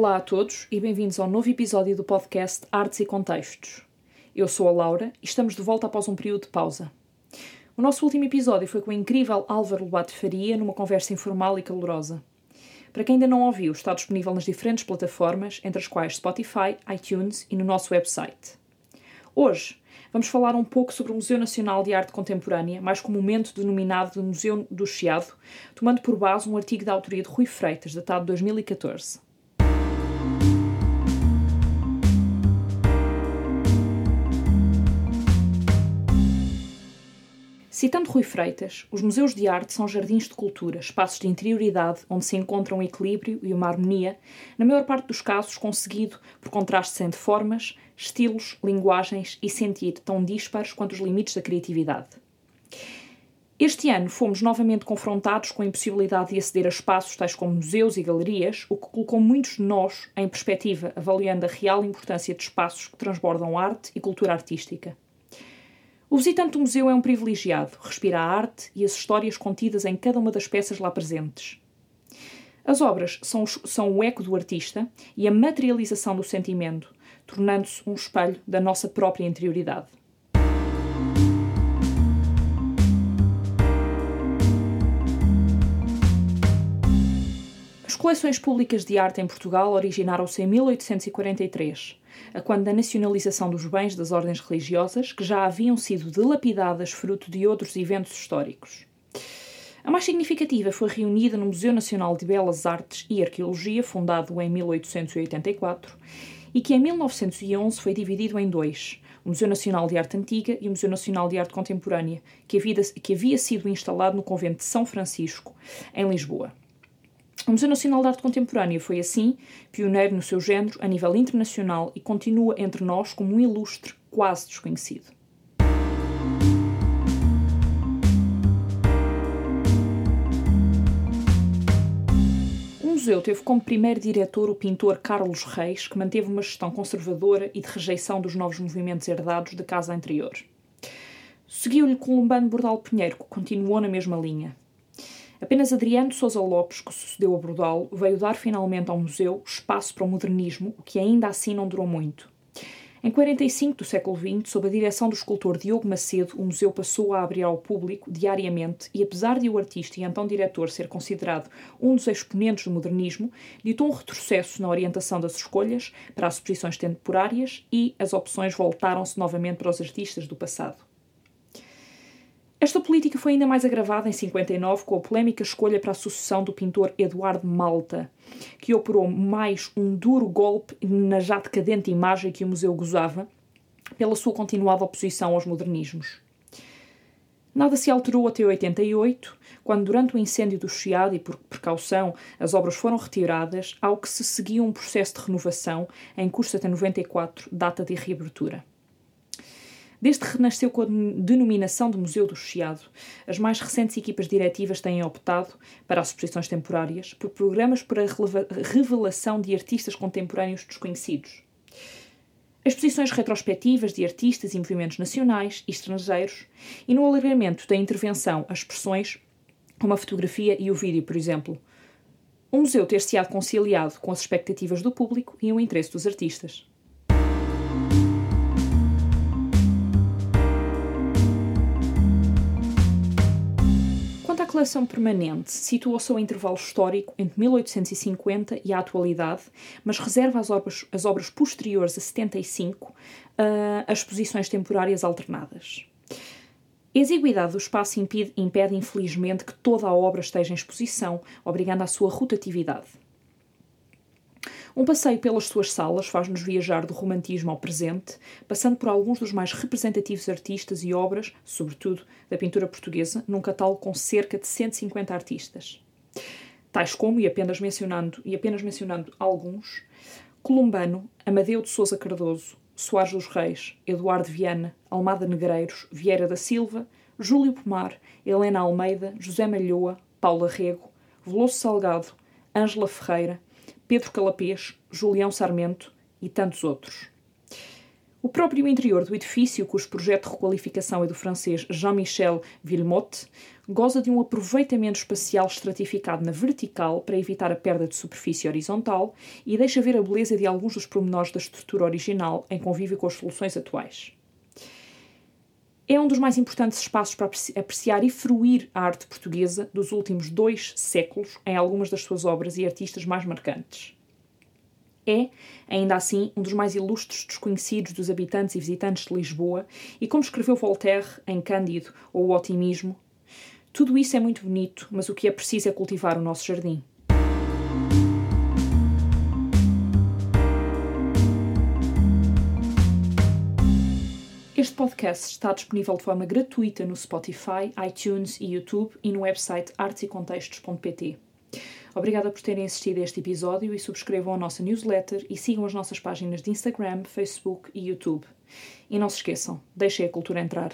Olá a todos e bem-vindos ao novo episódio do podcast Artes e Contextos. Eu sou a Laura e estamos de volta após um período de pausa. O nosso último episódio foi com o incrível Álvaro Lobato Faria numa conversa informal e calorosa. Para quem ainda não ouviu, está disponível nas diferentes plataformas, entre as quais Spotify, iTunes e no nosso website. Hoje vamos falar um pouco sobre o Museu Nacional de Arte Contemporânea, mais comumente denominado de Museu do Chiado, tomando por base um artigo da autoria de Rui Freitas, datado de 2014. Citando Rui Freitas, os museus de arte são jardins de cultura, espaços de interioridade onde se encontra um equilíbrio e uma harmonia, na maior parte dos casos conseguido por contrastes entre formas, estilos, linguagens e sentir tão dispares quanto os limites da criatividade. Este ano fomos novamente confrontados com a impossibilidade de aceder a espaços tais como museus e galerias, o que colocou muitos de nós em perspectiva, avaliando a real importância de espaços que transbordam arte e cultura artística. O visitante do museu é um privilegiado, respira a arte e as histórias contidas em cada uma das peças lá presentes. As obras são, são o eco do artista e a materialização do sentimento, tornando-se um espelho da nossa própria interioridade. As coleções públicas de arte em Portugal originaram-se em 1843 a quando da nacionalização dos bens das ordens religiosas, que já haviam sido dilapidadas fruto de outros eventos históricos. A mais significativa foi reunida no Museu Nacional de Belas Artes e Arqueologia, fundado em 1884, e que em 1911 foi dividido em dois, o Museu Nacional de Arte Antiga e o Museu Nacional de Arte Contemporânea, que havia sido instalado no convento de São Francisco, em Lisboa. O Museu Nacional de Arte Contemporânea foi, assim, pioneiro no seu género a nível internacional e continua entre nós como um ilustre quase desconhecido. O museu teve como primeiro diretor o pintor Carlos Reis, que manteve uma gestão conservadora e de rejeição dos novos movimentos herdados da casa anterior. Seguiu-lhe Columbano Bordal Pinheiro, que continuou na mesma linha. Apenas Adriano Sousa Lopes, que sucedeu a Brodal, veio dar finalmente ao museu espaço para o modernismo, o que ainda assim não durou muito. Em 45 do século XX, sob a direção do escultor Diogo Macedo, o museu passou a abrir ao público diariamente e, apesar de o artista e então diretor ser considerado um dos exponentes do modernismo, ditou um retrocesso na orientação das escolhas para as exposições temporárias e as opções voltaram-se novamente para os artistas do passado. Esta política foi ainda mais agravada em 59 com a polémica escolha para a sucessão do pintor Eduardo Malta, que operou mais um duro golpe na já decadente imagem que o museu gozava pela sua continuada oposição aos modernismos. Nada se alterou até 88, quando, durante o incêndio do Chiado e por precaução, as obras foram retiradas, ao que se seguiu um processo de renovação em curso até 94, data de reabertura. Desde que renasceu com a denominação de Museu do Chiado, as mais recentes equipas diretivas têm optado, para as exposições temporárias, por programas para a revelação de artistas contemporâneos desconhecidos. Exposições retrospectivas de artistas e movimentos nacionais e estrangeiros, e no alargamento da intervenção as expressões, como a fotografia e o vídeo, por exemplo. O museu ter-se-á conciliado com as expectativas do público e o interesse dos artistas. Coleção permanente situa-se ao intervalo histórico entre 1850 e a atualidade, mas reserva as obras, as obras posteriores a 75 uh, as exposições temporárias alternadas. A exiguidade do espaço impede, infelizmente, que toda a obra esteja em exposição, obrigando à sua rotatividade. Um passeio pelas suas salas faz-nos viajar do romantismo ao presente, passando por alguns dos mais representativos artistas e obras, sobretudo da pintura portuguesa, num catálogo com cerca de 150 artistas. Tais como, e apenas mencionando, e apenas mencionando alguns, Columbano, Amadeu de Souza Cardoso, Soares dos Reis, Eduardo Viana, Almada Negreiros, Vieira da Silva, Júlio Pomar, Helena Almeida, José Malhoa, Paula Rego, Veloso Salgado, Ângela Ferreira, Pedro Calapês, Julião Sarmento e tantos outros. O próprio interior do edifício, cujo projeto de requalificação é do francês Jean-Michel Villemotte, goza de um aproveitamento espacial estratificado na vertical para evitar a perda de superfície horizontal e deixa ver a beleza de alguns dos pormenores da estrutura original em convívio com as soluções atuais. É um dos mais importantes espaços para apreciar e fruir a arte portuguesa dos últimos dois séculos em algumas das suas obras e artistas mais marcantes. É, ainda assim, um dos mais ilustres desconhecidos dos habitantes e visitantes de Lisboa, e como escreveu Voltaire em Cândido ou O Otimismo, tudo isso é muito bonito, mas o que é preciso é cultivar o nosso jardim. Este podcast está disponível de forma gratuita no Spotify, iTunes e YouTube e no website artesecontextos.pt. Obrigada por terem assistido a este episódio e subscrevam a nossa newsletter e sigam as nossas páginas de Instagram, Facebook e YouTube. E não se esqueçam, deixem a cultura entrar.